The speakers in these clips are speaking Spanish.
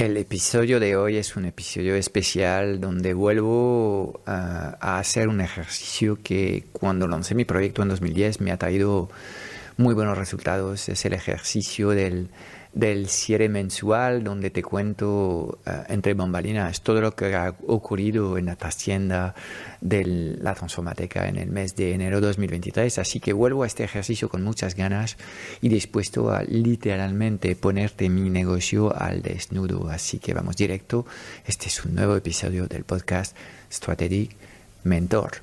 El episodio de hoy es un episodio especial donde vuelvo a, hacer un ejercicio que cuando lancé mi proyecto en 2010 me ha traído muy buenos resultados. Es el ejercicio del del cierre mensual donde te cuento uh, entre bambalinas todo lo que ha ocurrido en la trascienda de la Transformateca en el mes de enero 2023. Así que vuelvo a este ejercicio con muchas ganas y dispuesto a literalmente ponerte mi negocio al desnudo. Así que vamos directo. Este es un nuevo episodio del podcast Strategic Mentor.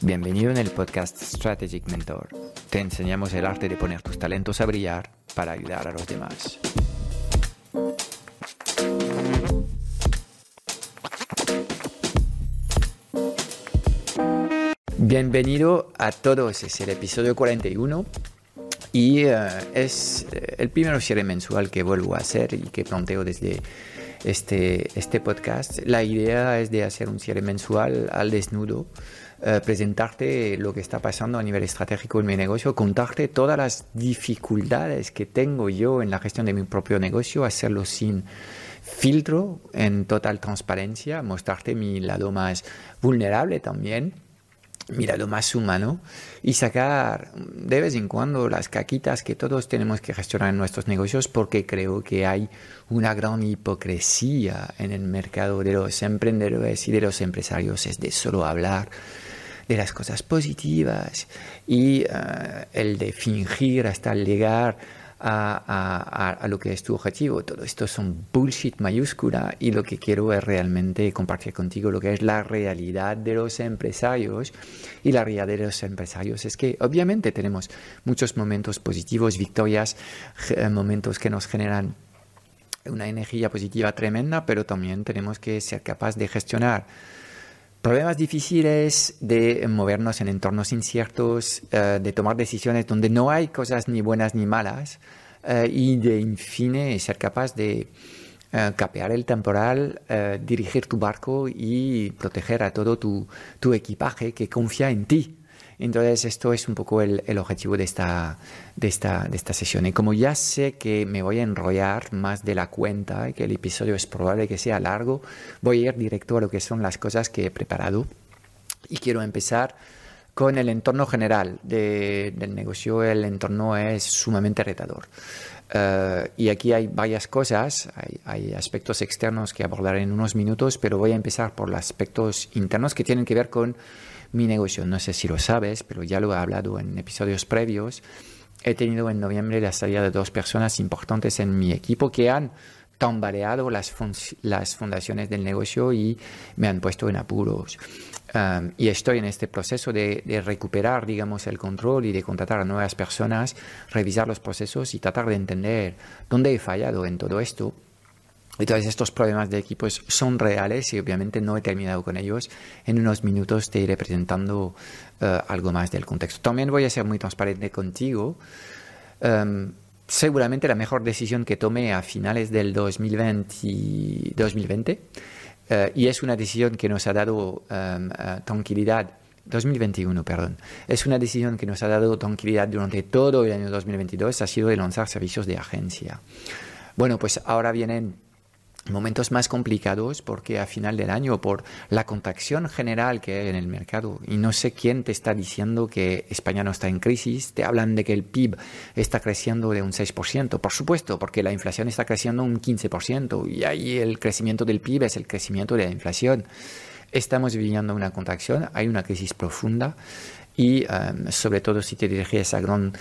Bienvenido en el podcast Strategic Mentor. Te enseñamos el arte de poner tus talentos a brillar para ayudar a los demás. Bienvenido a todos, es el episodio 41 y uh, es eh, el primer cierre mensual que vuelvo a hacer y que planteo desde este, este podcast. La idea es de hacer un cierre mensual al desnudo eh, presentarte lo que está pasando a nivel estratégico en mi negocio, contarte todas las dificultades que tengo yo en la gestión de mi propio negocio, hacerlo sin filtro, en total transparencia, mostrarte mi lado más vulnerable también mi lado más humano y sacar de vez en cuando las caquitas que todos tenemos que gestionar en nuestros negocios porque creo que hay una gran hipocresía en el mercado de los emprendedores y de los empresarios es de solo hablar de las cosas positivas y eh, el de fingir hasta llegar a, a, lo que es tu objetivo. Todo esto son bullshit mayúscula y lo que quiero es realmente compartir contigo lo que es la realidad de los empresarios. Y la realidad de los empresarios es que obviamente tenemos muchos momentos positivos, victorias, eh, momentos que nos generan una energía positiva tremenda, pero también tenemos que ser capaces de gestionar problemas difíciles de movernos en entornos inciertos, eh, de tomar decisiones donde no hay cosas ni buenas ni malas eh, y de, en fin, ser capaz de eh, capear el temporal, dirigir tu barco y proteger a todo tu, tu equipaje que confía en ti. Entonces, esto es un poco el, objetivo de esta, de, esta, de esta sesión. Y como ya sé que me voy a enrollar más de la cuenta y que el episodio es probable que sea largo, voy a ir directo a lo que son las cosas que he preparado. Y quiero empezar con el entorno general del negocio. El entorno es sumamente retador. Eh, y aquí hay varias cosas, hay, hay, aspectos externos que abordaré en unos minutos, pero voy a empezar por los aspectos internos que tienen que ver con mi negocio. No sé si lo sabes, pero ya lo he hablado en episodios previos. He tenido en noviembre la salida de dos personas importantes en mi equipo que han tambaleado las, las fundaciones del negocio y me han puesto en apuros. Um, y estoy en este proceso de, de, recuperar, digamos, el control y de contratar a nuevas personas, revisar los procesos y tratar de entender dónde he fallado en todo esto entonces estos problemas de equipos son reales y obviamente no he terminado con ellos. En unos minutos te iré presentando eh, algo más del contexto. También voy a ser muy transparente contigo. Um, seguramente la mejor decisión que tomé a finales del 2020, 2020 uh, y es una decisión que nos ha dado um, uh, tranquilidad 2021, perdón. Es una decisión que nos ha dado tranquilidad durante todo el año 2022, ha sido de lanzar servicios de agencia. Bueno, pues ahora vienen momentos más complicados porque a final del año por la contracción general que hay en el mercado y no sé quién te está diciendo que España no está en crisis, te hablan de que el PIB está creciendo de un 6%, por supuesto, porque la inflación está creciendo un 15% y ahí el crecimiento del PIB es el crecimiento de la inflación. Estamos viviendo una contracción, hay una crisis profunda y um, sobre todo si te diriges a gran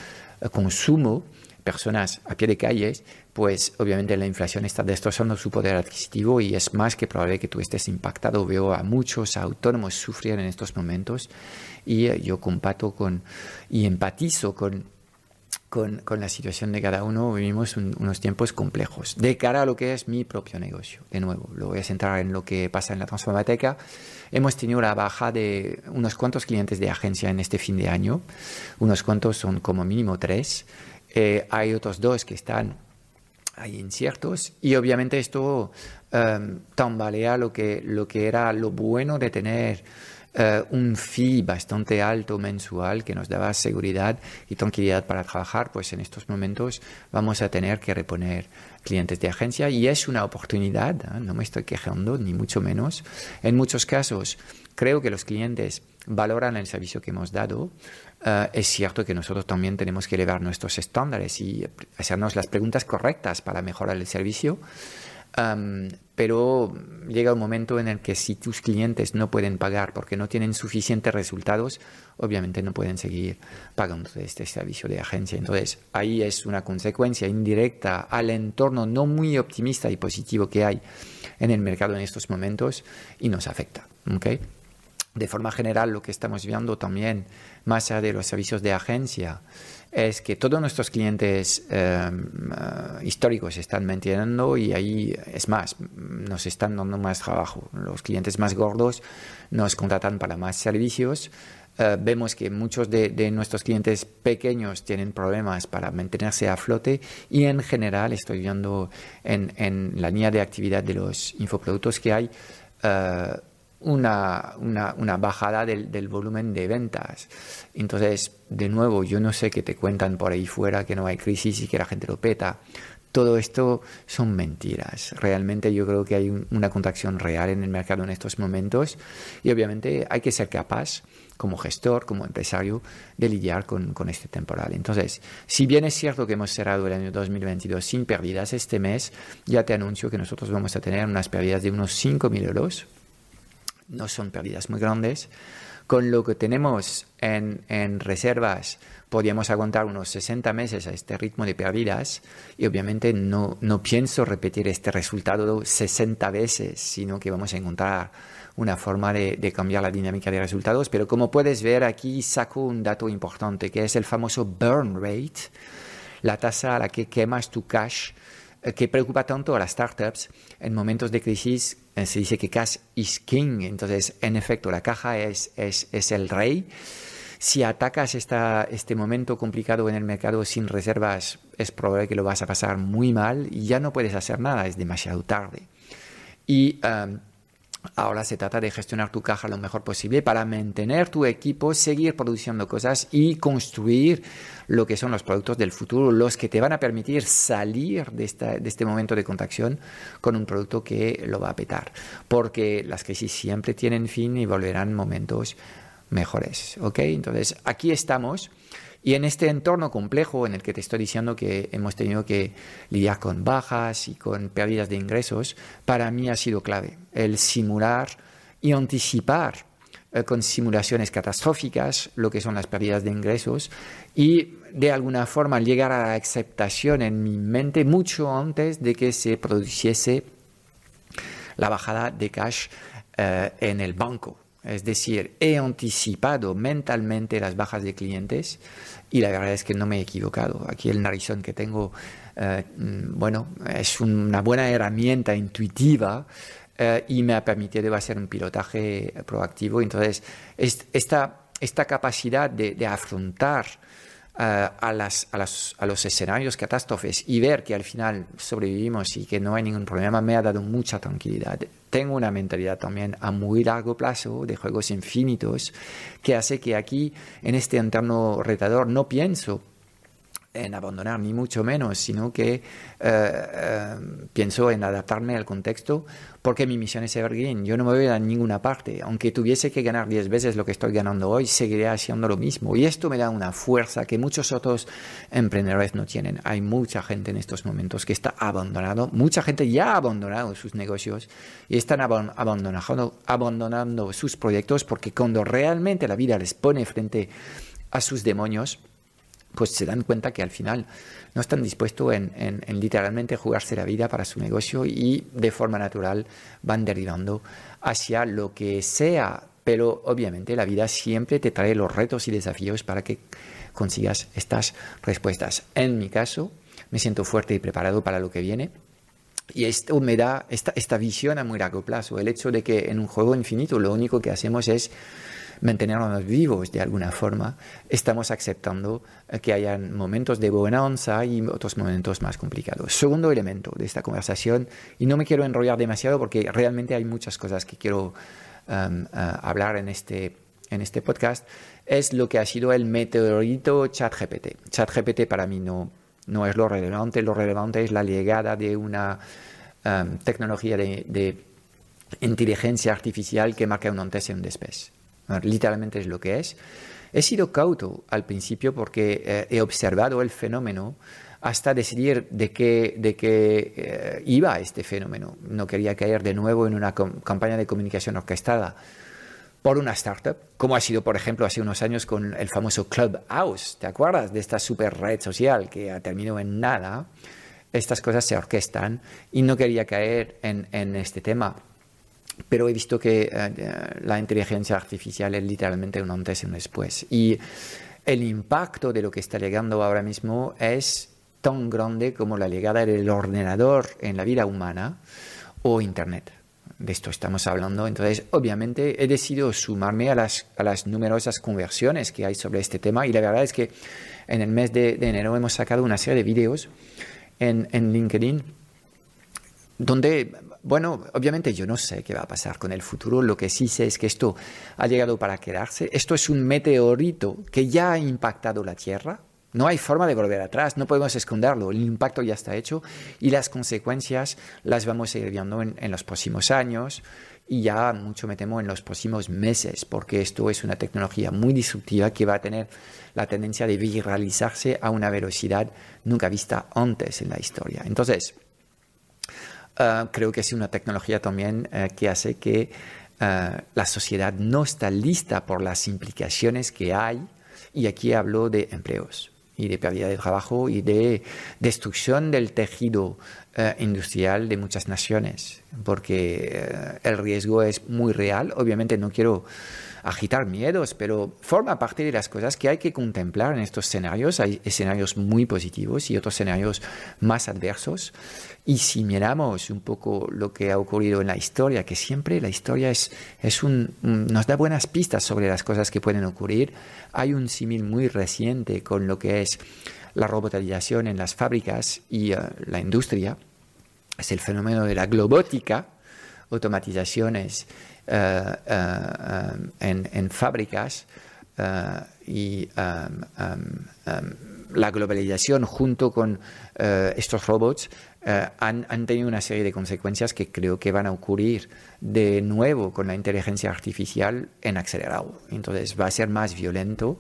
consumo, personas a pie de calles, pues obviamente la inflación está destrozando su poder adquisitivo y es más que probable que tú estés impactado. Veo a muchos autónomos sufrir en estos momentos y eh, yo comparto con y empatizo con con, con, la situación de cada uno, vivimos unos tiempos complejos. De cara a lo que es mi propio negocio, de nuevo, lo voy a centrar en lo que pasa en la transformateca. Hemos tenido la baja de unos cuantos clientes de agencia en este fin de año. Unos cuantos son como mínimo tres. Eh, hay otros dos que están ahí inciertos y obviamente esto um, tambalea lo que, lo que era lo bueno de tener eh, un fee bastante alto mensual que nos daba seguridad y tranquilidad para trabajar, pues en estos momentos vamos a tener que reponer clientes de agencia y es una oportunidad, ¿eh? no me estoy quejando ni mucho menos. En muchos casos creo que los clientes valoran el servicio que hemos dado. Uh, es cierto que nosotros también tenemos que elevar nuestros estándares y hacernos las preguntas correctas para mejorar el servicio. Um, pero llega un momento en el que si tus clientes no pueden pagar porque no tienen suficientes resultados, obviamente no pueden seguir pagando este servicio de agencia. Entonces, ahí es una consecuencia indirecta al entorno no muy optimista y positivo que hay en el mercado en estos momentos y nos afecta. ¿okay? De forma general, lo que estamos viendo también, más allá de los servicios de agencia, es que todos nuestros clientes eh, históricos están manteniendo y ahí es más, nos están dando más trabajo. Los clientes más gordos nos contratan para más servicios. Eh, vemos que muchos de, nuestros clientes pequeños tienen problemas para mantenerse a flote y en general estoy viendo en, en la línea de actividad de los infoproductos que hay eh, una, una, bajada del, del, volumen de ventas. Entonces, de nuevo, yo no sé qué te cuentan por ahí fuera, que no hay crisis y que la gente lo peta. Todo esto son mentiras. Realmente yo creo que hay una contracción real en el mercado en estos momentos y obviamente hay que ser capaz como gestor, como empresario, de lidiar con, con, este temporal. Entonces, si bien es cierto que hemos cerrado el año 2022 sin pérdidas, este mes ya te anuncio que nosotros vamos a tener unas pérdidas de unos 5.000 euros no son pérdidas muy grandes. Con lo que tenemos en, reservas, podríamos aguantar unos 60 meses a este ritmo de pérdidas y obviamente no, no pienso repetir este resultado 60 veces, sino que vamos a encontrar una forma de, de, cambiar la dinámica de resultados. Pero como puedes ver aquí, saco un dato importante que es el famoso burn rate, la tasa a la que quemas tu cash que preocupa tanto a las startups en momentos de crisis. Eh, se dice que cash is king, entonces en efecto la caja es, es, es el rey. Si atacas esta, este momento complicado en el mercado sin reservas, es probable que lo vas a pasar muy mal y ya no puedes hacer nada, es demasiado tarde. Y um, Ahora se trata de gestionar tu caja lo mejor posible para mantener tu equipo, seguir produciendo cosas y construir lo que son los productos del futuro, los que te van a permitir salir de, esta, de este momento de contracción con un producto que lo va a petar. Porque las crisis siempre tienen fin y volverán momentos mejores. ¿Ok? Entonces, aquí estamos. Y en este entorno complejo en el que te estoy diciendo que hemos tenido que lidiar con bajas y con pérdidas de ingresos, para mí ha sido clave el simular y anticipar eh, con simulaciones catastróficas lo que son las pérdidas de ingresos y de alguna forma llegar a la aceptación en mi mente mucho antes de que se produciese la bajada de cash eh, en el banco. Es decir, he anticipado mentalmente las bajas de clientes y la verdad es que no me he equivocado. Aquí el narizón que tengo, eh, mm, bueno, es una buena herramienta intuitiva eh, y me ha permitido hacer un pilotaje proactivo. Entonces, esta, esta capacidad de, afrontar a, las, a, las, a, los escenarios catástrofes y ver que al final sobrevivimos y que no hay ningún problema me ha dado mucha tranquilidad. Tengo una mentalidad también a muy largo plazo de juegos infinitos que hace que aquí, en este entorno retador, no pienso en abandonar, ni mucho menos, sino que eh, eh, pienso en adaptarme al contexto porque mi misión es evergreen. Yo no me voy a ninguna parte. Aunque tuviese que ganar 10 veces lo que estoy ganando hoy, seguiré haciendo lo mismo. Y esto me da una fuerza que muchos otros emprendedores no tienen. Hay mucha gente en estos momentos que está abandonado, mucha gente ya ha abandonado sus negocios y están abandonando, abandonando sus proyectos porque cuando realmente la vida les pone frente a sus demonios, pues se dan cuenta que al final no están dispuestos en, en, literalmente jugarse la vida para su negocio y de forma natural van derivando hacia lo que sea. Pero obviamente la vida siempre te trae los retos y desafíos para que consigas estas respuestas. En mi caso, me siento fuerte y preparado para lo que viene. Y esto me da esta, esta visión a muy largo plazo. El hecho de que en un juego infinito lo único que hacemos es mantenernos vivos de alguna forma, estamos aceptando eh, que hayan momentos de bonanza y otros momentos más complicados. Segundo elemento de esta conversación, y no me quiero enrollar demasiado porque realmente hay muchas cosas que quiero um, uh, hablar en este, en este podcast, es lo que ha sido el meteorito ChatGPT. ChatGPT para mí no, no es lo relevante, lo relevante es la llegada de una um, tecnología de, de, inteligencia artificial que marca un antes y un después. Literalmente es lo que es. He sido cauto al principio porque eh, he observado el fenómeno hasta decidir de qué, de qué eh, iba este fenómeno. No quería caer de nuevo en una campaña de comunicación orquestada por una startup, como ha sido, por ejemplo, hace unos años con el famoso Clubhouse. ¿Te acuerdas de esta super red social que ha terminado en nada? Estas cosas se orquestan y no quería caer en, en este tema pero he visto que eh, la inteligencia artificial es literalmente un antes y un después. Y el impacto de lo que está llegando ahora mismo es tan grande como la llegada del ordenador en la vida humana o Internet. De esto estamos hablando. Entonces, obviamente, he decidido sumarme a las, a las numerosas conversiones que hay sobre este tema y la verdad es que en el mes de, de enero hemos sacado una serie de vídeos en, en LinkedIn donde bueno, obviamente yo no sé qué va a pasar con el futuro, lo que sí sé es que esto ha llegado para quedarse, esto es un meteorito que ya ha impactado la Tierra, no hay forma de volver atrás, no podemos esconderlo, el impacto ya está hecho y las consecuencias las vamos a ir viendo en, los próximos años. Y ya mucho me temo en los próximos meses, porque esto es una tecnología muy disruptiva que va a tener la tendencia de viralizarse a una velocidad nunca vista antes en la historia. Entonces, Ah, creo que es una tecnología también eh, que hace que ah, la sociedad no está lista por las implicaciones que hay. Y aquí hablo de empleos y de pérdida de trabajo y de destrucción del tejido eh, industrial de muchas naciones, porque eh, el riesgo es muy real. Obviamente no quiero agitar miedos, pero forma parte de las cosas que hay que contemplar en estos escenarios. Hay escenarios muy positivos y otros escenarios más adversos. Y si miramos un poco lo que ha ocurrido en la historia, que siempre la historia es, es un, nos da buenas pistas sobre las cosas que pueden ocurrir, hay un símil muy reciente con lo que es la robotización en las fábricas y uh, la industria. Es el fenómeno de la globótica, automatizaciones en, en, fábricas y um, um, la globalización junto con estos robots han, han, tenido una serie de consecuencias que creo que van a ocurrir de nuevo con la inteligencia artificial en acelerado. Entonces va a ser más violento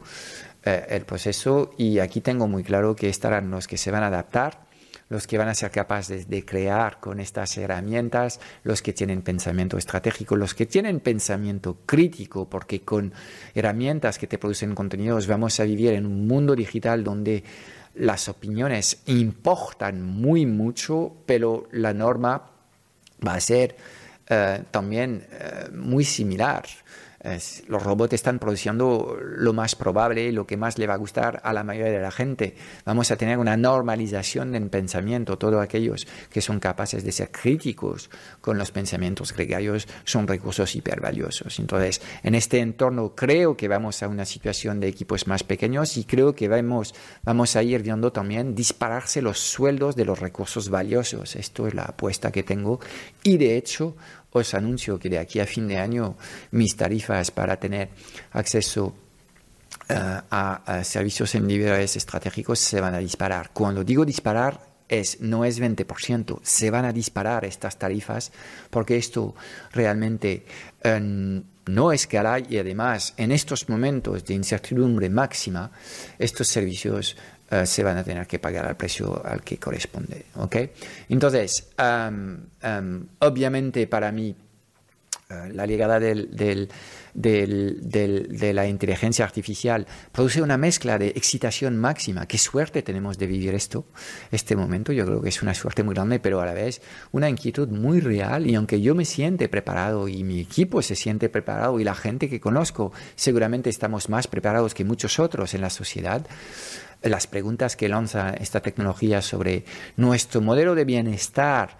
eh, el proceso y aquí tengo muy claro que estarán los que se van a adaptar, los que van a ser capaces de crear con estas herramientas, los que tienen pensamiento estratégico, los que tienen pensamiento crítico, porque con herramientas que te producen contenidos vamos a vivir en un mundo digital donde las opiniones importan muy mucho, pero la norma va a ser eh, también eh, muy similar los robots están produciendo lo más probable, lo que más le va a gustar a la mayoría de la gente. Vamos a tener una normalización en pensamiento. Todos aquellos que son capaces de ser críticos con los pensamientos gregarios son recursos hipervaliosos. Entonces, en este entorno creo que vamos a una situación de equipos más pequeños y creo que vamos, vamos a ir viendo también dispararse los sueldos de los recursos valiosos. Esto es la apuesta que tengo y de hecho os anuncio que de aquí a fin de año mis tarifas para tener acceso eh, a, servicios individuales estratégicos se van a disparar. Cuando digo disparar, es, no es 20%, se van a disparar estas tarifas porque esto realmente eh, no escala y además en estos momentos de incertidumbre máxima, estos servicios eh, se van a tener que pagar al precio al que corresponde. ¿okay? Entonces, obviamente para mí eh, la llegada del, de la inteligencia artificial produce una mezcla de excitación máxima. Qué suerte tenemos de vivir esto, este momento. Yo creo que es una suerte muy grande, pero a la vez una inquietud muy real. Y aunque yo me siente preparado y mi equipo se siente preparado y la gente que conozco seguramente estamos más preparados que muchos otros en la sociedad, las preguntas que lanza esta tecnología sobre nuestro modelo de bienestar,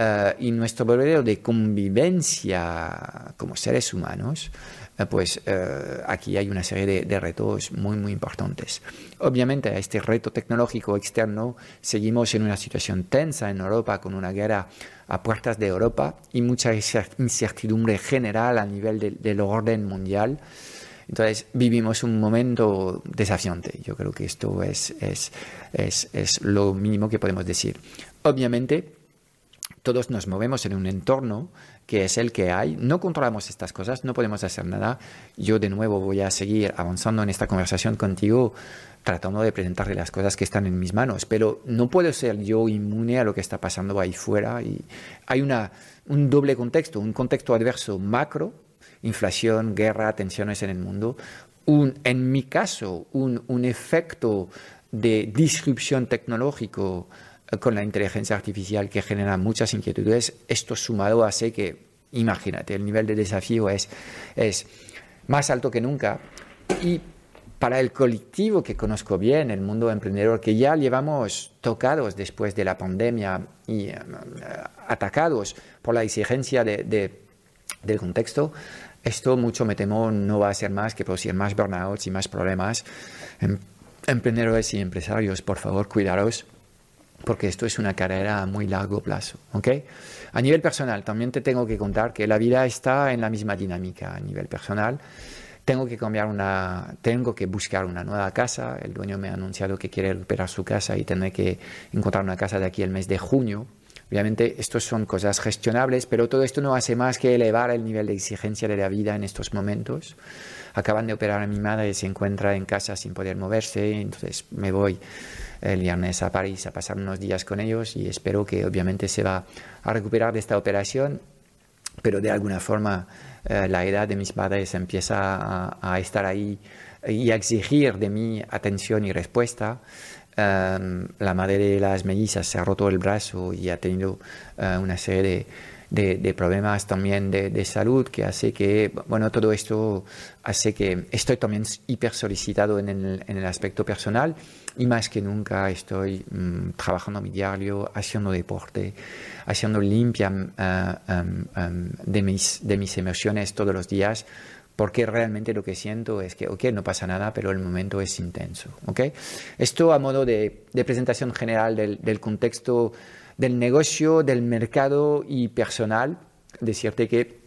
eh, y nuestro modelo de convivencia como seres humanos, eh, pues eh, aquí hay una serie de, retos muy, muy importantes. Obviamente, a este reto tecnológico externo seguimos en una situación tensa en Europa, con una guerra a puertas de Europa y mucha incertidumbre general a nivel del orden mundial. Entonces vivimos un momento desafiante. Yo creo que esto es, es, es, es lo mínimo que podemos decir. Obviamente, todos nos movemos en un entorno que es el que hay, no controlamos estas cosas, no podemos hacer nada. Yo de nuevo voy a seguir avanzando en esta conversación contigo, tratando de presentarle las cosas que están en mis manos, pero no puedo ser yo inmune a lo que está pasando ahí fuera. Y hay una, un doble contexto, un contexto adverso macro, inflación, guerra, tensiones en el mundo, un, en mi caso, un, un efecto de disrupción tecnológico con la inteligencia artificial que genera muchas inquietudes, esto sumado hace que, imagínate, el nivel de desafío es, es más alto que nunca. Y para el colectivo que conozco bien, el mundo emprendedor, que ya llevamos tocados después de la pandemia y eh, atacados por la exigencia de, del contexto, esto mucho me temo no va a ser más que producir más burnouts y más problemas. Em, emprendedores y empresarios, por favor, cuidaros porque esto es una carrera a muy largo plazo. ¿okay? A nivel personal, también te tengo que contar que la vida está en la misma dinámica a nivel personal. Tengo que cambiar una, tengo que buscar una nueva casa. El dueño me ha anunciado que quiere recuperar su casa y tendré que encontrar una casa de aquí el mes de junio. Obviamente, estas son cosas gestionables, pero todo esto no hace más que elevar el nivel de exigencia de la vida en estos momentos. Acaban de operar a mi madre se encuentra en casa sin poder moverse, entonces me voy el viernes a París a pasar unos días con ellos y espero que obviamente se va a recuperar de esta operación, pero de alguna forma eh, la edad de mis padres empieza a, estar ahí y a exigir de mí atención y respuesta. Em, la madre de las mellizas se ha roto el brazo y ha tenido eh, una serie de de, problemas también de, salud que hace que, bueno, todo esto hace que estoy también hiper solicitado en el, en el aspecto personal y más que nunca estoy mm, trabajando mi diario, haciendo deporte, haciendo limpia em, em, de, mis, de mis emociones todos los días porque realmente lo que siento es que, ok, no pasa nada, pero el momento es intenso, ok. Esto a modo de, de presentación general del, del contexto del negocio, del mercado y personal. Decirte que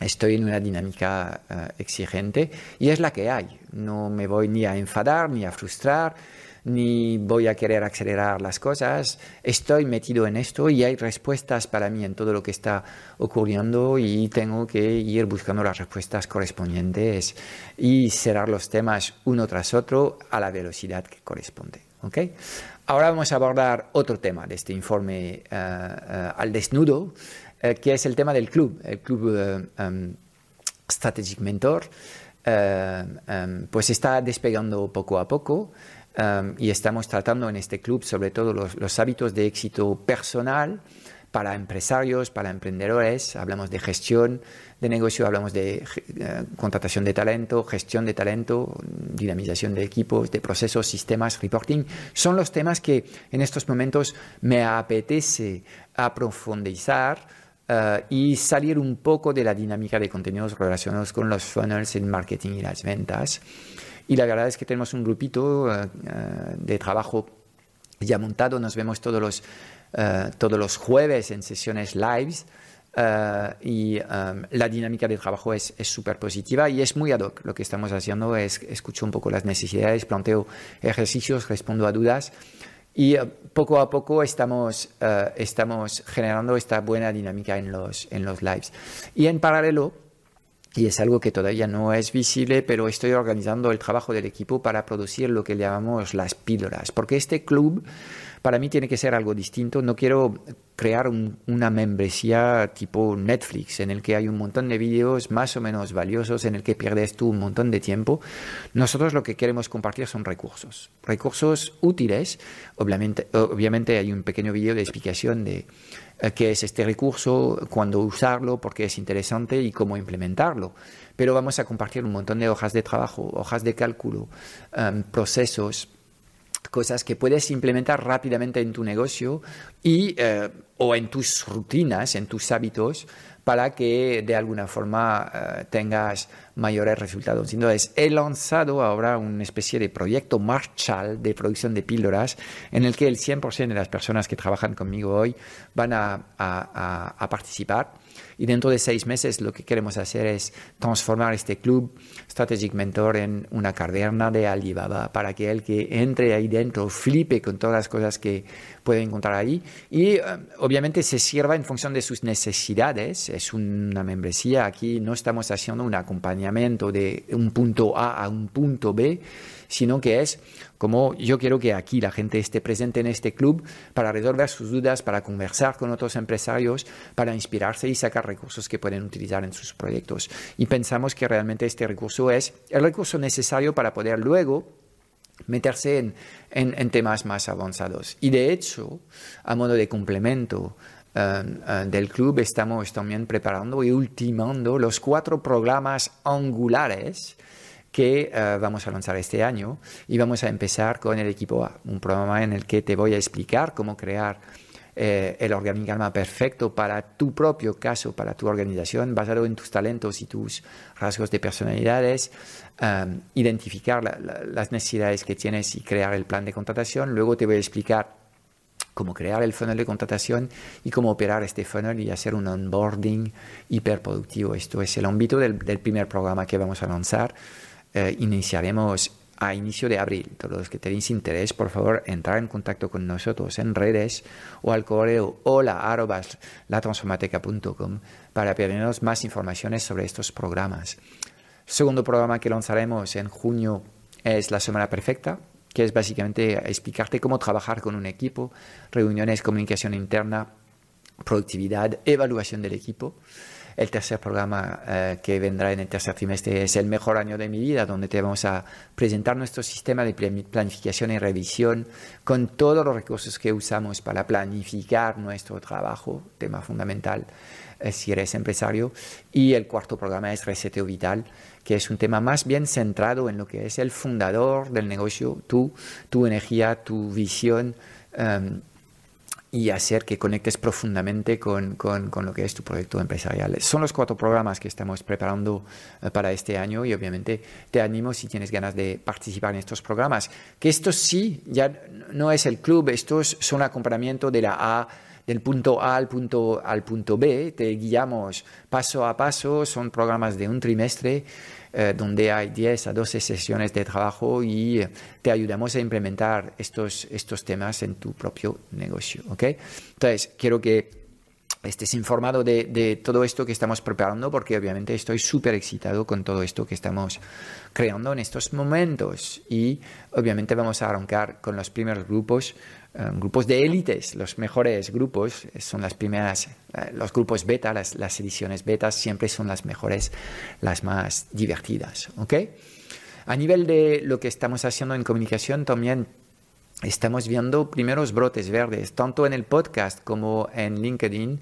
estoy en una dinámica eh, exigente y es la que hay. No me voy ni a enfadar, ni a frustrar, ni voy a querer acelerar las cosas. Estoy metido en esto y hay respuestas para mí en todo lo que está ocurriendo y tengo que ir buscando las respuestas correspondientes y cerrar los temas uno tras otro a la velocidad que corresponde. ¿okay? Ahora vamos a abordar otro tema de este informe eh, eh, al desnudo, eh, que es el tema del club, el club um, Strategic Mentor. Um, pues está despegando poco a poco um, y estamos tratando en este club sobre todo los, los hábitos de éxito personal para empresarios, para emprendedores, hablamos de gestión de negocio, hablamos de eh, contratación de talento, gestión de talento, dinamización de equipos, de procesos, sistemas, reporting. Son los temas que en estos momentos me apetece aprofundizar eh, y salir un poco de la dinámica de contenidos relacionados con los funnels, el marketing y las ventas. Y la verdad es que tenemos un grupito eh, de trabajo ya montado, nos vemos todos los eh, todos los jueves en sesiones lives. Eh, y um, la dinámica de trabajo es súper positiva y es muy ad hoc. Lo que estamos haciendo es escucho un poco las necesidades, planteo ejercicios, respondo a dudas y uh, poco a poco estamos, uh, estamos generando esta buena dinámica en los, en los lives. Y en paralelo, y es algo que todavía no es visible, pero estoy organizando el trabajo del equipo para producir lo que llamamos las píldoras, porque este club para mí tiene que ser algo distinto. No quiero crear una membresía tipo Netflix en el que hay un montón de vídeos más o menos valiosos en el que pierdes tú un montón de tiempo. Nosotros lo que queremos compartir son recursos, recursos útiles. Obviamente, obviamente hay un pequeño vídeo de explicación de eh, qué es este recurso, cuándo usarlo, por qué es interesante y cómo implementarlo. Pero vamos a compartir un montón de hojas de trabajo, hojas de cálculo, em, procesos, cosas que puedes implementar rápidamente en tu negocio y, eh, o en tus rutinas, en tus hábitos, para que de alguna forma eh, tengas mayores resultados. Entonces, he lanzado ahora una especie de proyecto Marshall de producción de píldoras en el que el 100% de las personas que trabajan conmigo hoy van a participar y dentro de seis meses lo que queremos hacer es transformar este club Strategic Mentor en una caverna de Alibaba para que el que entre ahí dentro flipe con todas las cosas que puede encontrar ahí. Y eh, obviamente se sirva en función de sus necesidades. Es una membresía, aquí no estamos haciendo un acompañamiento de un punto A a un punto B, sino que es como yo quiero que aquí la gente esté presente en este club para resolver sus dudas, para conversar con otros empresarios, para inspirarse y sacar recursos que pueden utilizar en sus proyectos. Y pensamos que realmente este recurso es el recurso necesario para poder luego meterse en, en, temas más avanzados. Y de hecho, a modo de complemento, eh, eh, del club estamos también preparando y ultimando los cuatro programas angulares que eh, vamos a lanzar este año y vamos a empezar con el equipo A, un programa en el que te voy a explicar cómo crear eh, el organigrama perfecto para tu propio caso, para tu organización, basado en tus talentos y tus rasgos de personalidades, um, identificar las necesidades que tienes y crear el plan de contratación. Luego te voy a explicar cómo crear el funnel de contratación y cómo operar este funnel y hacer un onboarding hiperproductivo. Esto es el ámbito del primer programa que vamos a lanzar. Eh, iniciaremos a inicio de abril. Todos los que tenéis interés, por favor, entrar en contacto con nosotros en redes o al correo hola latransformateca.com para pedirnos más informaciones sobre estos programas. segundo programa que lanzaremos en junio es la Semana Perfecta, que es básicamente explicarte cómo trabajar con un equipo, reuniones, comunicación interna, productividad, evaluación del equipo. El tercer programa eh, que vendrá en el tercer trimestre es el mejor año de mi vida, donde te vamos a presentar nuestro sistema de planificación y revisión con todos los recursos que usamos para planificar nuestro trabajo, tema fundamental eh, si eres empresario. Y el cuarto programa es Reseteo Vital, que es un tema más bien centrado en lo que es el fundador del negocio, tú, tu energía, tu visión. Em, y hacer que conectes profundamente con, con, con, lo que es tu proyecto empresarial. Son los cuatro programas que estamos preparando eh, para este año y obviamente te animo si tienes ganas de participar en estos programas. Que estos sí, ya no es el club, estos son acompañamiento de la A del punto A al punto, al punto B, te guiamos paso a paso, son programas de un trimestre eh, donde hay 10 a 12 sesiones de trabajo y eh, te ayudamos a implementar estos, estos temas en tu propio negocio. ¿okay? Entonces, quiero que estés informado de, de, todo esto que estamos preparando, porque obviamente estoy súper excitado con todo esto que estamos creando en estos momentos. Y obviamente vamos a arrancar con los primeros grupos eh, grupos de élites, los mejores grupos eh, son las primeras, eh, los grupos beta, las, ediciones beta siempre son las mejores, las más divertidas. ¿ok? A nivel de lo que estamos haciendo en comunicación, también estamos viendo primeros brotes verdes, tanto en el podcast como en LinkedIn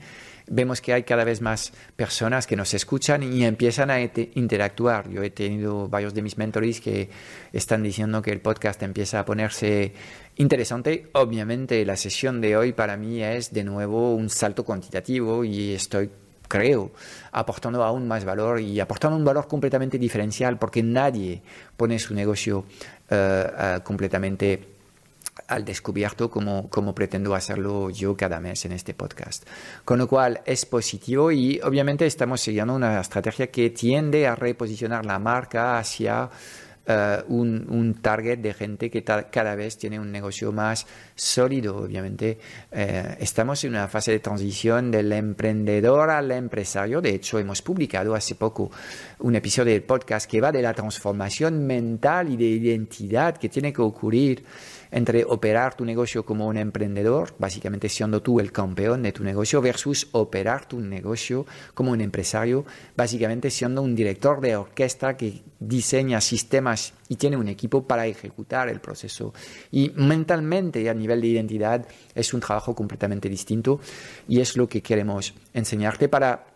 vemos que hay cada vez más personas que nos escuchan y empiezan a interactuar. Yo he tenido varios de mis mentores que están diciendo que el podcast empieza a ponerse interesante. Obviamente la sesión de hoy para mí es de nuevo un salto cuantitativo y estoy creo, aportando aún más valor y aportando un valor completamente diferencial porque nadie pone su negocio uh, uh, completamente al descubierto como, como pretendo hacerlo yo cada mes en este podcast. Con lo cual es positivo y obviamente estamos siguiendo una estrategia que tiende a reposicionar la marca hacia eh, un, target de gente que cada vez tiene un negocio más sólido. Obviamente, eh, estamos en una fase de transición del emprendedor al empresario. De hecho, hemos publicado hace poco un episodio del podcast que va de la transformación mental y de identidad que tiene que ocurrir entre operar tu negocio como un emprendedor, básicamente siendo tú el campeón de tu negocio, versus operar tu negocio como un empresario, básicamente siendo un director de orquesta que diseña sistemas y tiene un equipo para ejecutar el proceso. Y mentalmente, a nivel de identidad, es un trabajo completamente distinto y es lo que queremos enseñarte para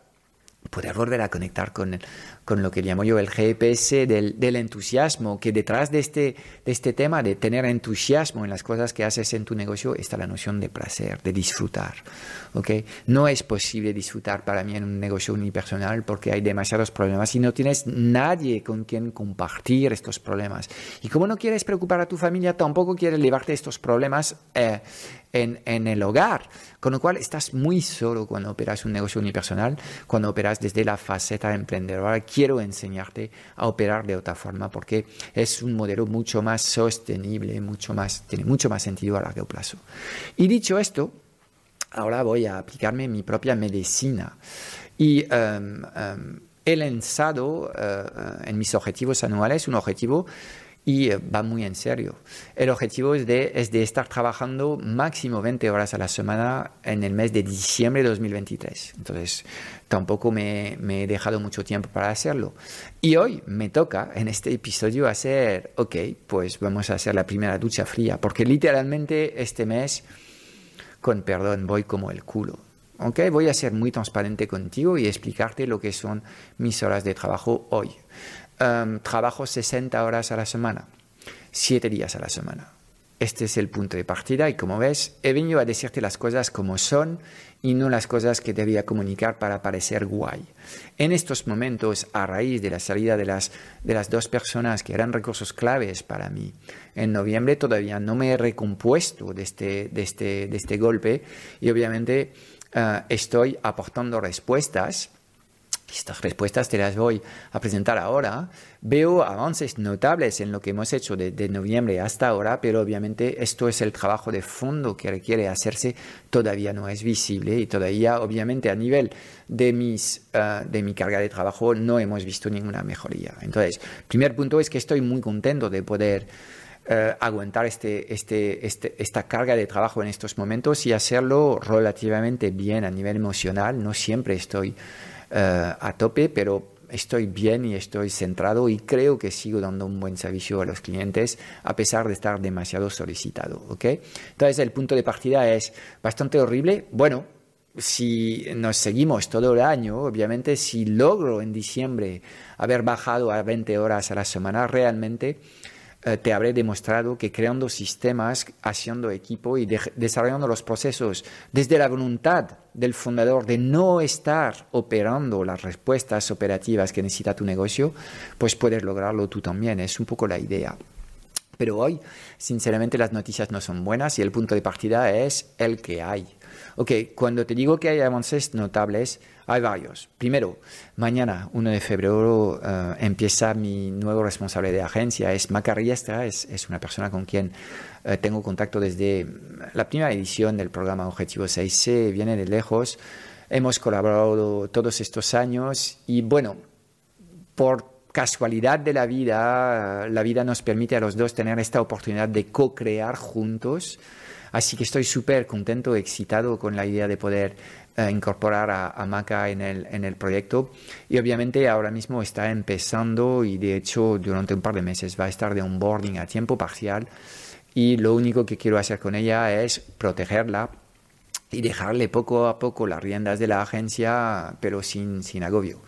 poder volver a conectar con, con lo que llamo yo el GPS del, del, entusiasmo, que detrás de este, de este tema de tener entusiasmo en las cosas que haces en tu negocio está la noción de placer, de disfrutar. ¿okay? No es posible disfrutar para mí en un negocio unipersonal porque hay demasiados problemas y no tienes nadie con quien compartir estos problemas. Y como no quieres preocupar a tu familia, tampoco quieres llevarte estos problemas eh, en, en, el hogar. Con lo cual estás muy solo cuando operas un negocio unipersonal, cuando operas desde la faceta emprendedora. Quiero enseñarte a operar de otra forma porque es un modelo mucho más sostenible, mucho más, tiene mucho más sentido a largo plazo. Y dicho esto, ahora voy a aplicarme mi propia medicina. Y um, um, he lanzado uh, en mis objetivos anuales un objetivo y eh, va muy en serio. El objetivo es de, es de estar trabajando máximo 20 horas a la semana en el mes de diciembre de 2023. Entonces, tampoco me, me, he dejado mucho tiempo para hacerlo. Y hoy me toca en este episodio hacer, ok, pues vamos a hacer la primera ducha fría, porque literalmente este mes, con perdón, voy como el culo. Okay, voy a ser muy transparente contigo y explicarte lo que son mis horas de trabajo hoy. Em, trabajo 60 horas a la semana, 7 días a la semana. Este es el punto de partida y como ves, he venido a decirte las cosas como son y no las cosas que debía comunicar para parecer guay. En estos momentos, a raíz de la salida de las, de las dos personas que eran recursos claves para mí, en noviembre todavía no me he recompuesto de este, de este, de este golpe y obviamente eh, estoy aportando respuestas estas respuestas te las voy a presentar ahora. Veo avances notables en lo que hemos hecho de, noviembre hasta ahora, pero obviamente esto es el trabajo de fondo que requiere hacerse. Todavía no es visible y todavía, obviamente, a nivel de, mis, eh, de mi carga de trabajo no hemos visto ninguna mejoría. Entonces, primer punto es que estoy muy contento de poder eh, aguantar este, este, este, esta carga de trabajo en estos momentos y hacerlo relativamente bien a nivel emocional. No siempre estoy a tope, pero estoy bien y estoy centrado y creo que sigo dando un buen servicio a los clientes a pesar de estar demasiado solicitado. ¿okay? Entonces el punto de partida es bastante horrible. Bueno, si nos seguimos todo el año, obviamente si logro en diciembre haber bajado a 20 horas a la semana, realmente eh, te habré demostrado que creando sistemas, haciendo equipo y desarrollando los procesos desde la voluntad del fundador de no estar operando las respuestas operativas que necesita tu negocio, pues puedes lograrlo tú también. Es un poco la idea. Pero hoy, sinceramente, las noticias no son buenas y el punto de partida es el que hay. Ok, cuando te digo que hay avances notables, hay varios. Primero, mañana, 1 de febrero, eh, empieza mi nuevo responsable de agencia, es Maca Riestra, es, es una persona con quien eh, tengo contacto desde la primera edición del programa Objetivo 6C, viene de lejos. Hemos colaborado todos estos años y bueno, por casualidad de la vida, la vida nos permite a los dos tener esta oportunidad de co-crear juntos Así que estoy súper contento, excitado con la idea de poder eh, incorporar a, Maca en el, en el proyecto. Y obviamente ahora mismo está empezando y de hecho durante un par de meses va a estar de onboarding a tiempo parcial. Y lo único que quiero hacer con ella es protegerla y dejarle poco a poco las riendas de la agencia, pero sin, sin agobio.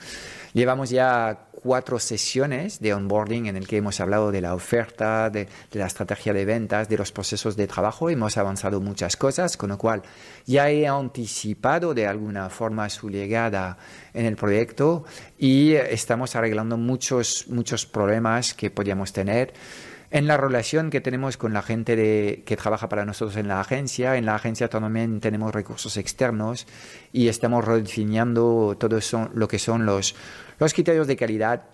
Llevamos ya cuatro sesiones de onboarding en el que hemos hablado de la oferta, de, la estrategia de ventas, de los procesos de trabajo. Hemos avanzado muchas cosas, con lo cual ya he anticipado de alguna forma su llegada en el proyecto y estamos arreglando muchos, muchos problemas que podíamos tener en la relación que tenemos con la gente de, que trabaja para nosotros en la agencia. En la agencia también tenemos recursos externos y estamos redefiniendo todo lo que son los, los criterios de calidad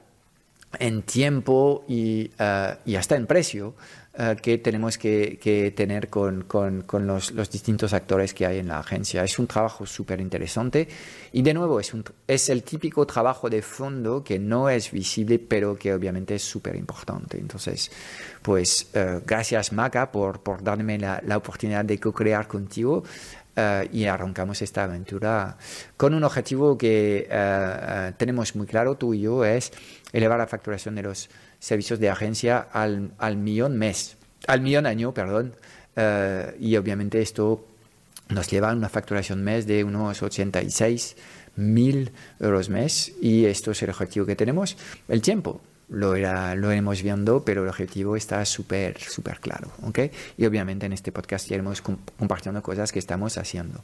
en tiempo y, uh, y hasta en precio uh, que tenemos que, que tener con, con, con los, los, distintos actores que hay en la agencia. Es un trabajo súper interesante y de nuevo es, un, es el típico trabajo de fondo que no es visible pero que obviamente es súper importante. Entonces, pues uh, gracias Maca por, por darme la, la oportunidad de co-crear contigo. Uh, y arrancamos esta aventura con un objetivo que uh, uh, tenemos muy claro, tú y yo, es elevar la facturación de los servicios de agencia al, al millón mes, al millón año, perdón, y obviamente esto nos lleva a una facturación mes de unos 86 mil euros mes y esto es el objetivo que tenemos. El tiempo, lo, era, lo iremos viendo, pero el objetivo está súper, súper claro. ¿okay? Y obviamente en este podcast iremos compartiendo cosas que estamos haciendo.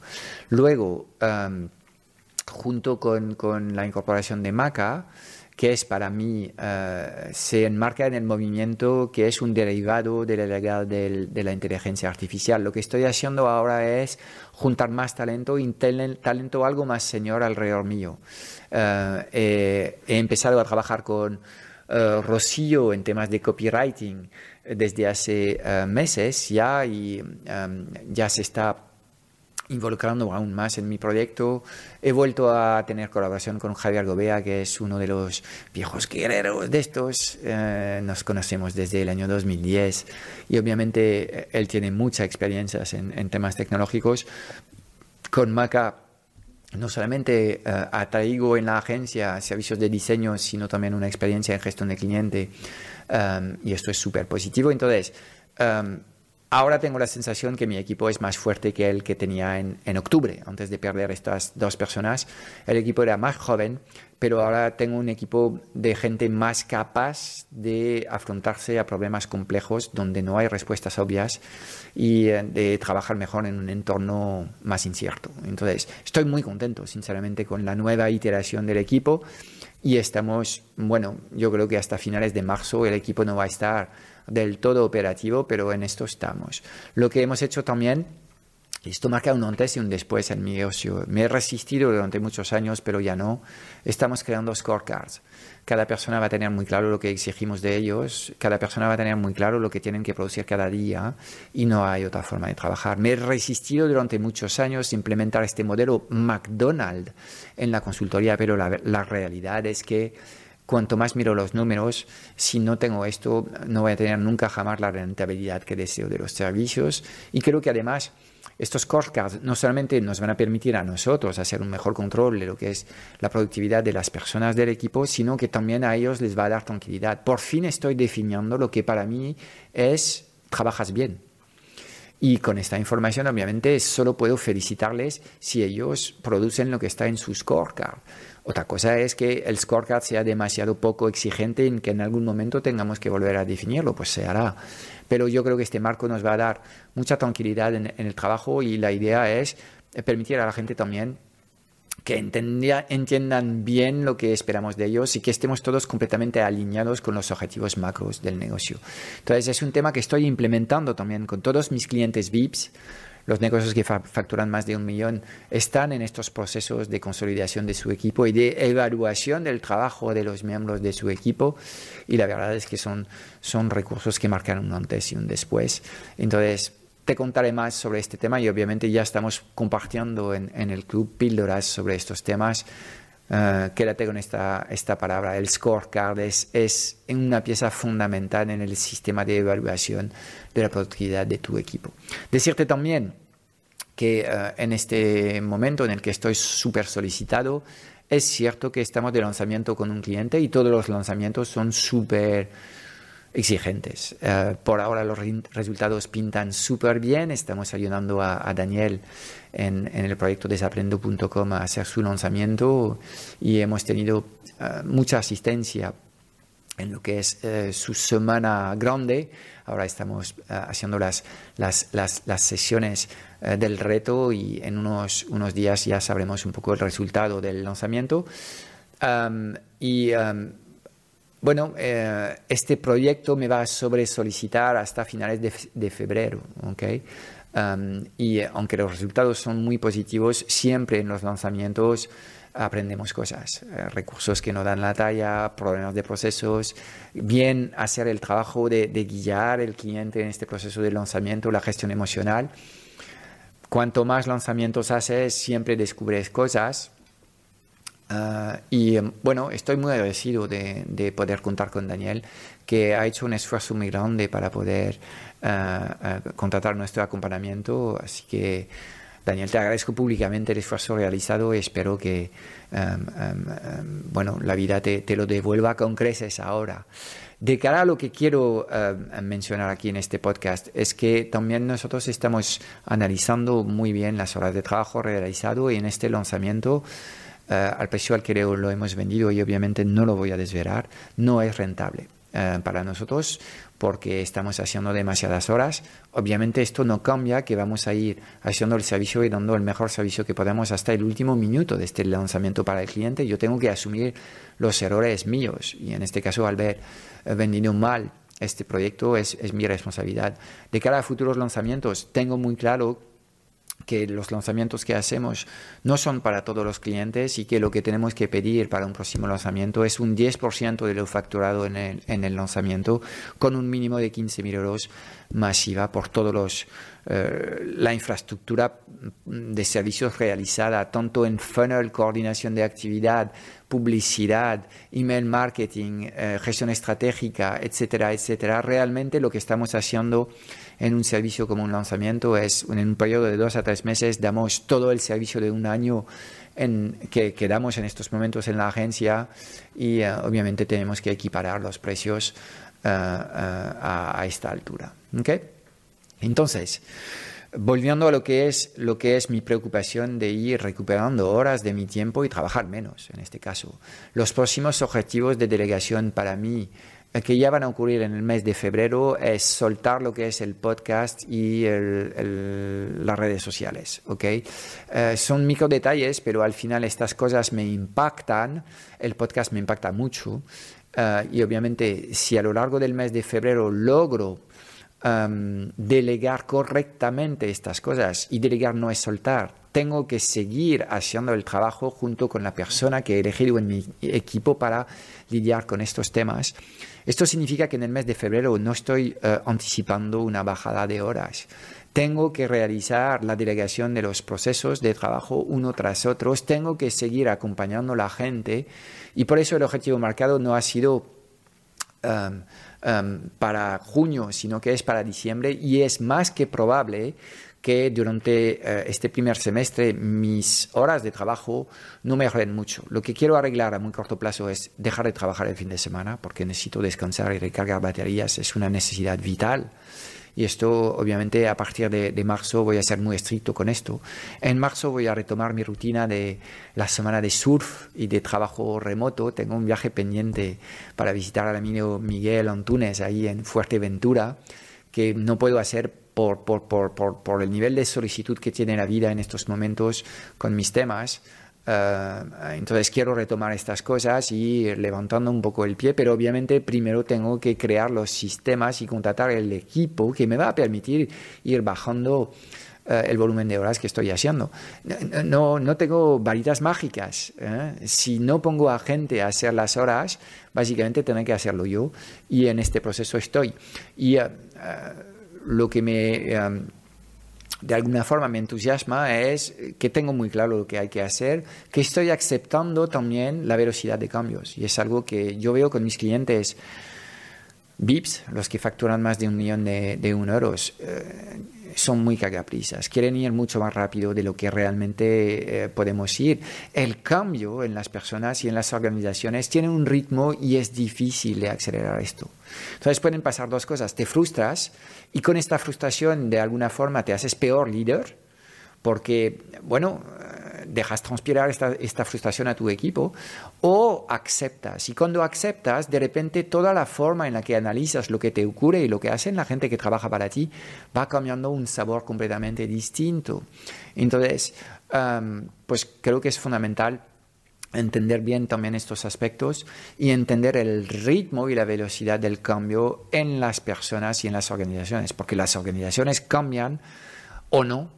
Luego, um, junto con, con, la incorporación de Maca, que es para mí, uh, se enmarca en el movimiento que es un derivado de la del, de la inteligencia artificial. Lo que estoy haciendo ahora es juntar más talento y talento algo más señor alrededor mío. Uh, he, he empezado a trabajar con uh, Rocío en temas de copywriting desde hace meses ya y um, ya se está involucrando aún más en mi proyecto. He vuelto a tener colaboración con Javier Gobea, que es uno de los viejos guerreros de estos. Eh, nos conocemos desde el año 2010 y obviamente él tiene mucha experiencia en, en temas tecnológicos. Con Maca no solamente uh, atraigo en la agencia servicios de diseño, sino también una experiencia en gestión de cliente. Um, y esto es súper positivo. Entonces, um, ahora tengo la sensación que mi equipo es más fuerte que el que tenía en, en, octubre, antes de perder estas dos personas. El equipo era más joven, pero ahora tengo un equipo de gente más capaz de afrontarse a problemas complejos donde no hay respuestas obvias y eh, de trabajar mejor en un entorno más incierto. Entonces, estoy muy contento, sinceramente, con la nueva iteración del equipo y estamos, bueno, yo creo que hasta finales de marzo el equipo no va a estar del todo operativo, pero en esto estamos. Lo que hemos hecho también esto marca un antes y un después en mi negocio. Me he resistido durante muchos años, pero ya no. Estamos creando scorecards. Cada persona va a tener muy claro lo que exigimos de ellos, cada persona va a tener muy claro lo que tienen que producir cada día y no hay otra forma de trabajar. Me he resistido durante muchos años a implementar este modelo McDonald's en la consultoría, pero la, la realidad es que cuanto más miro los números, si no tengo esto, no voy a tener nunca jamás la rentabilidad que deseo de los servicios. Y creo que además estos scorecards no solamente nos van a permitir a nosotros hacer un mejor control de lo que es la productividad de las personas del equipo, sino que también a ellos les va a dar tranquilidad. Por fin estoy definiendo lo que para mí es trabajas bien. Y con esta información, obviamente, solo puedo felicitarles si ellos producen lo que está en su scorecard. Otra cosa es que el scorecard sea demasiado poco exigente en que en algún momento tengamos que volver a definirlo, pues se hará pero yo creo que este marco nos va a dar mucha tranquilidad en, el trabajo y la idea es permitir a la gente también que entendía, entiendan bien lo que esperamos de ellos y que estemos todos completamente alineados con los objetivos macros del negocio. Entonces es un tema que estoy implementando también con todos mis clientes VIPs los negocios que facturan más de un millón están en estos procesos de consolidación de su equipo y de evaluación del trabajo de los miembros de su equipo. Y la verdad es que son, son recursos que marcan un antes y un después. Entonces, te contaré más sobre este tema y obviamente ya estamos compartiendo en, en el club píldoras sobre estos temas. Uh, quédate con esta, esta palabra. El scorecard es, es una pieza fundamental en el sistema de evaluación de la productividad de tu equipo. Decirte también que uh, en este momento en el que estoy súper solicitado, es cierto que estamos de lanzamiento con un cliente y todos los lanzamientos son súper exigentes. Uh, por ahora los re resultados pintan súper bien. Estamos ayudando a, a Daniel en, en, el proyecto desaprendo.com a hacer su lanzamiento y hemos tenido uh, mucha asistencia en lo que es uh, su semana grande. Ahora estamos haciendo las, las, las, las sesiones del reto y en unos, unos días ya sabremos un poco el resultado del lanzamiento. Um, y um, bueno, eh, este proyecto me va a sobresolicitar hasta finales de, de febrero, ¿ok? Um, y aunque los resultados son muy positivos, siempre en los lanzamientos aprendemos cosas, eh, recursos que no dan la talla, problemas de procesos, bien hacer el trabajo de, guiar el cliente en este proceso de lanzamiento, la gestión emocional. Cuanto más lanzamientos haces, siempre descubres cosas. Ah, y bueno, estoy muy agradecido de, de, poder contar con Daniel, que ha hecho un esfuerzo muy grande para poder ah, ah, contratar nuestro acompañamiento. Así que Daniel, te agradezco públicamente el esfuerzo realizado y espero que em, em, em, bueno, la vida te, lo devuelva con creces ahora. De cara a lo que quiero mencionar aquí en este podcast es que también nosotros estamos analizando muy bien las horas de trabajo realizado y en este lanzamiento eh, al precio al que lo hemos vendido y obviamente no lo voy a desvelar, no es rentable. Eh, para nosotros porque estamos haciendo demasiadas horas. Obviamente esto no cambia que vamos a ir haciendo el servicio y dando el mejor servicio que podemos hasta el último minuto de este lanzamiento para el cliente. Yo tengo que asumir los errores míos y en este caso al ver eh, vendido mal este proyecto es mi responsabilidad. De cara a futuros lanzamientos, tengo muy claro que los lanzamientos que hacemos no son para todos los clientes y que lo que tenemos que pedir para un próximo lanzamiento es un 10% de lo facturado en el, en el lanzamiento con un mínimo de 15.000 euros masiva por todos los eh, la infraestructura de servicios realizada tanto en funnel, coordinación de actividad, publicidad, email marketing, eh, gestión estratégica, etcétera, etcétera. Realmente lo que estamos haciendo en un servicio como un lanzamiento es en un periodo de dos a tres meses damos todo el servicio de un año en, que, que, damos en estos momentos en la agencia y eh, obviamente tenemos que equiparar los precios uh, uh, a, a, esta altura. ¿okay? Entonces, volviendo a lo que es lo que es mi preocupación de ir recuperando horas de mi tiempo y trabajar menos en este caso. Los próximos objetivos de delegación para mí que ya van a ocurrir en el mes de febrero es soltar lo que es el podcast y las redes sociales. ¿okay? Eh, son micro detalles, pero al final estas cosas me impactan. El podcast me impacta mucho. Eh, y obviamente, si a lo largo del mes de febrero logro em, delegar correctamente estas cosas, y delegar no es soltar, tengo que seguir haciendo el trabajo junto con la persona que he elegido en mi equipo para lidiar con estos temas. Esto significa que en el mes de febrero no estoy eh, anticipando una bajada de horas. Tengo que realizar la delegación de los procesos de trabajo uno tras otro. Tengo que seguir acompañando a la gente y por eso el objetivo marcado no ha sido em, em, para junio, sino que es para diciembre y es más que probable que durante eh, este primer semestre mis horas de trabajo no mejoren mucho. Lo que quiero arreglar a muy corto plazo es dejar de trabajar el fin de semana porque necesito descansar y recargar baterías, es una necesidad vital. Y esto, obviamente, a partir de, de, marzo voy a ser muy estricto con esto. En marzo voy a retomar mi rutina de la semana de surf y de trabajo remoto. Tengo un viaje pendiente para visitar al amigo Miguel Antunes ahí en Fuerteventura, que no puedo hacer por, por, por, por, el nivel de solicitud que tiene la vida en estos momentos con mis temas. Eh, entonces quiero retomar estas cosas y ir levantando un poco el pie, pero obviamente primero tengo que crear los sistemas y contratar el equipo que me va a permitir ir bajando eh, el volumen de horas que estoy haciendo. No, no tengo varitas mágicas. ¿eh? Si no pongo a gente a hacer las horas, básicamente tengo que hacerlo yo y en este proceso estoy. Y lo que me, em, de alguna forma me entusiasma es que tengo muy claro lo que hay que hacer, que estoy aceptando también la velocidad de cambios. Y es algo que yo veo con mis clientes VIPs, los que facturan más de un millón de, de euros. Eh, son muy cagaprisas, quieren ir mucho más rápido de lo que realmente eh, podemos ir. El cambio en las personas y en las organizaciones tiene un ritmo y es difícil de acelerar esto. Entonces pueden pasar dos cosas, te frustras y con esta frustración de alguna forma te haces peor líder porque, bueno, dejas transpirar esta, frustración a tu equipo o aceptas. Y cuando aceptas, de repente toda la forma en la que analizas lo que te ocurre y lo que hacen la gente que trabaja para ti va cambiando un sabor completamente distinto. Entonces, pues creo que es fundamental entender bien también estos aspectos y entender el ritmo y la velocidad del cambio en las personas y en las organizaciones, porque las organizaciones cambian o no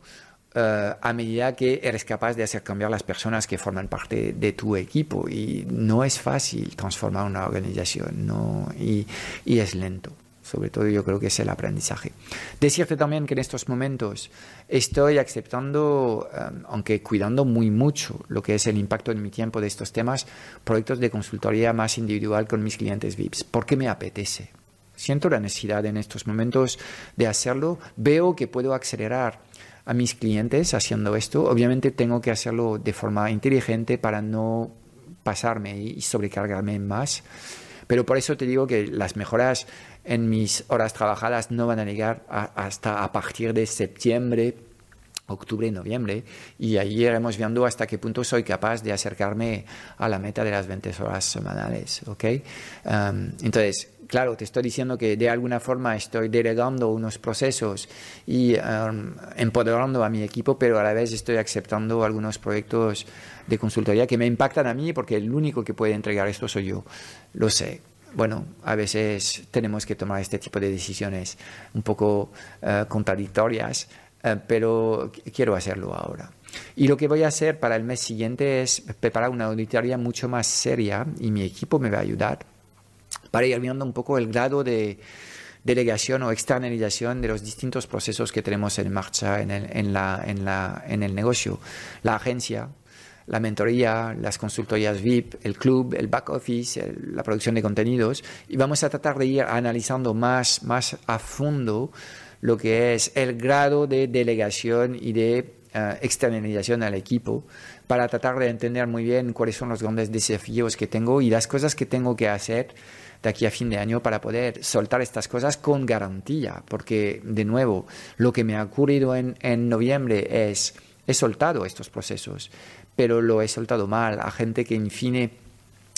eh, a medida que eres capaz de hacer cambiar las personas que forman parte de tu equipo. Y no es fácil transformar una organización ¿no? y, y es lento. Sobre todo yo creo que es el aprendizaje. Decirte también que en estos momentos estoy aceptando, eh, aunque cuidando muy mucho lo que es el impacto en mi tiempo de estos temas, proyectos de consultoría más individual con mis clientes VIPs, porque me apetece. Siento la necesidad en estos momentos de hacerlo. Veo que puedo acelerar a mis clientes haciendo esto. Obviamente tengo que hacerlo de forma inteligente para no pasarme y sobrecargarme más. Pero por eso te digo que las mejoras en mis horas trabajadas no van a llegar hasta a partir de septiembre, octubre y noviembre. Y ahí iremos viendo hasta qué punto soy capaz de acercarme a la meta de las 20 horas semanales. ¿okay? Entonces, claro, te estoy diciendo que de alguna forma estoy delegando unos procesos y empoderando a mi equipo, pero a la vez estoy aceptando algunos proyectos de consultoría que me impactan a mí porque el único que puede entregar esto soy yo. Lo sé. Bueno, a veces tenemos que tomar este tipo de decisiones un poco uh, contradictorias, uh, pero quiero hacerlo ahora. Y lo que voy a hacer para el mes siguiente es preparar una auditoría mucho más seria y mi equipo me va a ayudar para ir viendo un poco el grado de delegación o externalización de los distintos procesos que tenemos en marcha en el, en la, en la, en el negocio. La agencia, la mentoría, las consultorías VIP, el club, el back office, el, la producción de contenidos y vamos a tratar de ir analizando más, más a fondo lo que es el grado de delegación y de uh, externalización al equipo para tratar de entender muy bien cuáles son los grandes desafíos que tengo y las cosas que tengo que hacer de aquí a fin de año para poder soltar estas cosas con garantía, porque de nuevo, lo que me ha ocurrido en, en noviembre es, he soltado estos procesos, pero lo he soltado mal a gente que en fin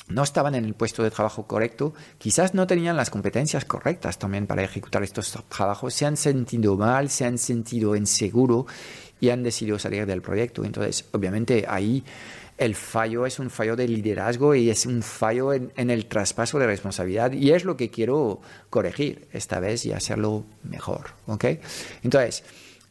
no estaban en el puesto de trabajo correcto, quizás no tenían las competencias correctas también para ejecutar estos trabajos, se han sentido mal, se han sentido inseguro y han decidido salir del proyecto. Entonces, obviamente ahí el fallo es un fallo de liderazgo y es un fallo en, el traspaso de responsabilidad y es lo que quiero corregir esta vez y hacerlo mejor. Entonces,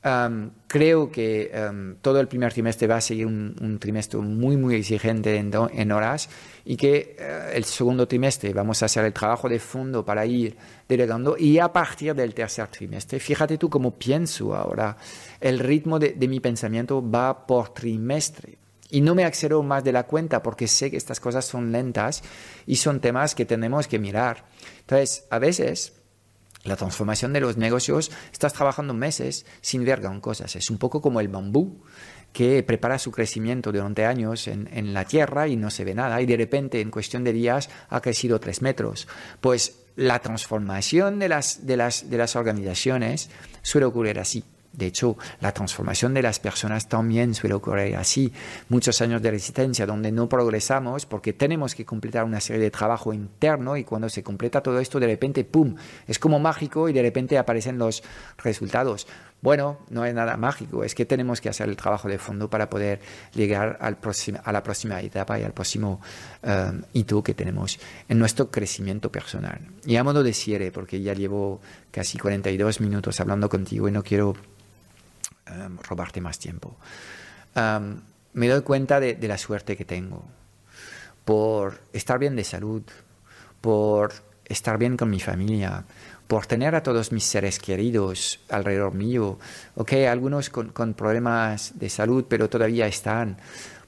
um, creo que um, todo el primer trimestre va a seguir un, un trimestre muy, muy exigente en, en horas y que uh, el segundo trimestre vamos a hacer el trabajo de fondo para ir delegando y a partir del tercer trimestre, fíjate tú cómo pienso ahora, el ritmo de, de mi pensamiento va por trimestre. Y no me acelero más de la cuenta porque sé que estas cosas son lentas y son temas que tenemos que mirar. Entonces, a veces la transformación de los negocios, estás trabajando meses sin ver gran cosas. Es un poco como el bambú que prepara su crecimiento durante años en, en, la tierra y no se ve nada y de repente en cuestión de días ha crecido tres metros. Pues la transformación de las, de las, de las organizaciones suele ocurrir así. De hecho, la transformación de las personas también suele ocurrir así. Muchos años de resistencia donde no progresamos porque tenemos que completar una serie de trabajo interno y cuando se completa todo esto, de repente, ¡pum!, es como mágico y de repente aparecen los resultados. Bueno, no es nada mágico, es que tenemos que hacer el trabajo de fondo para poder llegar al próximo, a la próxima etapa y al próximo um, hito que tenemos en nuestro crecimiento personal. Y a modo de cierre, porque ya llevo casi 42 minutos hablando contigo y no quiero um, robarte más tiempo. Um, me doy cuenta de, la suerte que tengo por estar bien de salud, por estar bien con mi familia, por tener a todos mis seres queridos alrededor mío, ok, algunos con problemas de salud, pero todavía están,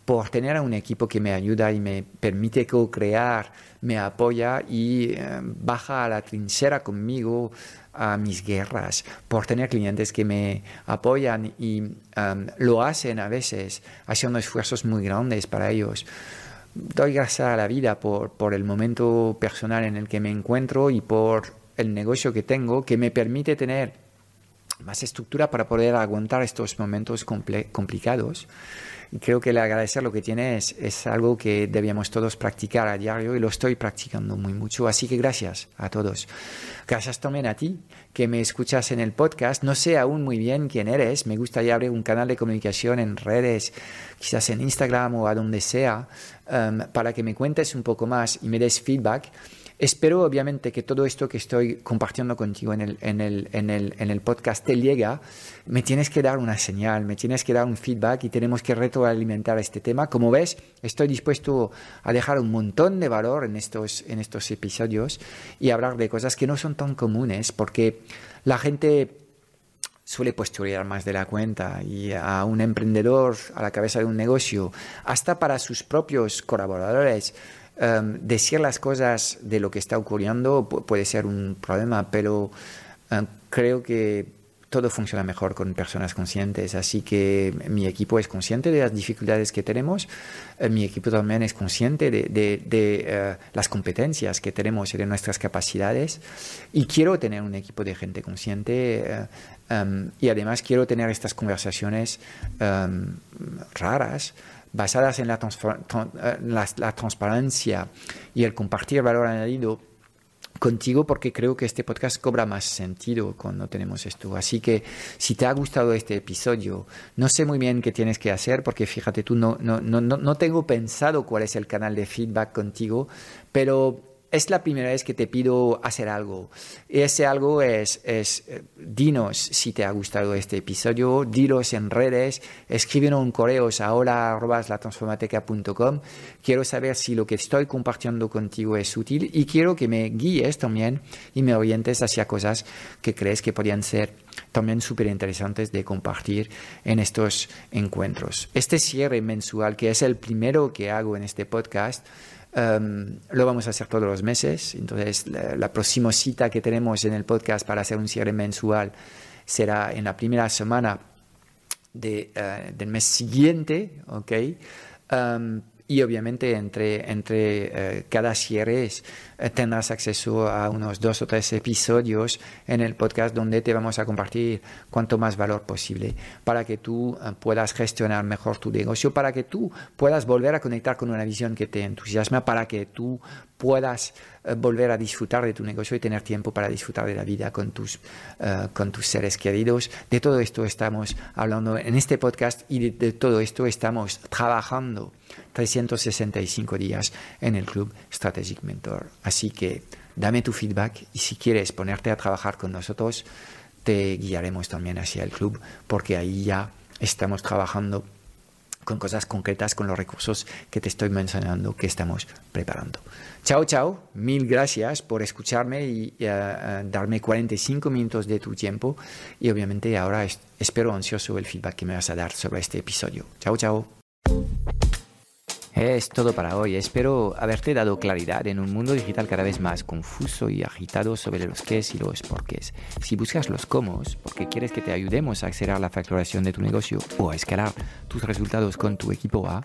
por tener un equipo que me ayuda y me permite co-crear, me apoya y eh, baja a la trinchera conmigo a mis guerras, por tener clientes que me apoyan y um, lo hacen a veces haciendo esfuerzos muy grandes para ellos. Doy gracias a la vida por, por el momento personal en el que me encuentro y por el negocio que tengo que me permite tener más estructura para poder aguantar estos momentos complicados. Creo que el agradecer lo que tiene es, es, algo que debíamos todos practicar a diario y lo estoy practicando muy mucho. Así que gracias a todos. Gracias también a ti que me escuchas en el podcast. No sé aún muy bien quién eres. Me gustaría abrir un canal de comunicación en redes, quizás en Instagram o a donde sea, um, para que me cuentes un poco más y me des feedback. Espero obviamente que todo esto que estoy compartiendo contigo en el, en el, en el, en el podcast te llega. Me tienes que dar una señal, me tienes que dar un feedback y tenemos que retroalimentar este tema. Como ves, estoy dispuesto a dejar un montón de valor en estos, en estos episodios y hablar de cosas que no son tan comunes porque la gente suele postular más de la cuenta y a un emprendedor a la cabeza de un negocio, hasta para sus propios colaboradores, em, decir las cosas de lo que está ocurriendo puede ser un problema, pero em, creo que todo funciona mejor con personas conscientes, así que mi equipo es consciente de las dificultades que tenemos, eh, mi equipo también es consciente de, eh, las competencias que tenemos y de nuestras capacidades. Y quiero tener un equipo de gente consciente eh, em, y además quiero tener estas conversaciones raras basadas en la, la transparencia y el compartir valor añadido contigo porque creo que este podcast cobra más sentido cuando tenemos esto. Así que si te ha gustado este episodio, no sé muy bien qué tienes que hacer porque fíjate tú, no, no, no, no tengo pensado cuál es el canal de feedback contigo, pero es la primera vez que te pido hacer algo. Ese algo es, es, eh, dinos si te ha gustado este episodio, dilos en redes, escríbenos un correo a hola.latransformateca.com. Quiero saber si lo que estoy compartiendo contigo es útil y quiero que me guíes también y me orientes hacia cosas que crees que podrían ser también súper interesantes de compartir en estos encuentros. Este cierre mensual, que es el primero que hago en este podcast, Em, lo vamos a hacer todos los meses. Entonces, la, próxima cita que tenemos en el podcast para hacer un cierre mensual será en la primera semana de, eh, del mes siguiente. ¿ok? Em, y obviamente entre, entre eh, cada cierre eh, tendrás acceso a unos dos o tres episodios en el podcast donde te vamos a compartir cuanto más valor posible para que tú eh, puedas gestionar mejor tu negocio, para que tú puedas volver a conectar con una visión que te entusiasma, para que tú puedas volver a disfrutar de tu negocio y tener tiempo para disfrutar de la vida con tus, con tus seres queridos. De todo esto estamos hablando en este podcast y de todo esto estamos trabajando 365 días en el Club Strategic Mentor. Así que dame tu feedback y si quieres ponerte a trabajar con nosotros, te guiaremos también hacia el club porque ahí ya estamos trabajando con cosas concretas, con los recursos que te estoy mencionando que estamos preparando. Chao, chao. Mil gracias por escucharme y eh, eh, darme 45 minutos de tu tiempo. Y obviamente ahora espero ansioso el feedback que me vas a dar sobre este episodio. Chao, chao. Es todo para hoy. Espero haberte dado claridad en un mundo digital cada vez más confuso y agitado sobre los qué y los porqués. Si buscas los cómo, porque quieres que te ayudemos a acelerar la facturación de tu negocio o a escalar tus resultados con tu equipo A,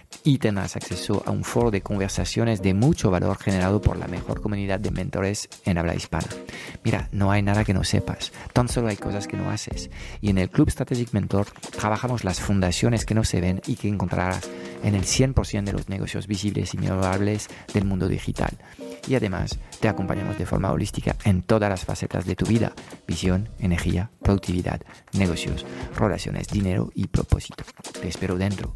y tendrás acceso a un foro de conversaciones de mucho valor generado por la mejor comunidad de mentores en habla hispana. Mira, no hay nada que no sepas, tan solo hay cosas que no haces. Y en el Club Strategic Mentor trabajamos las fundaciones que no se ven y que encontrarás en el 100% de los negocios visibles y mejorables del mundo digital. Y además te acompañamos de forma holística en todas las facetas de tu vida, visión, energía, productividad, negocios, relaciones, dinero y propósito. Te espero dentro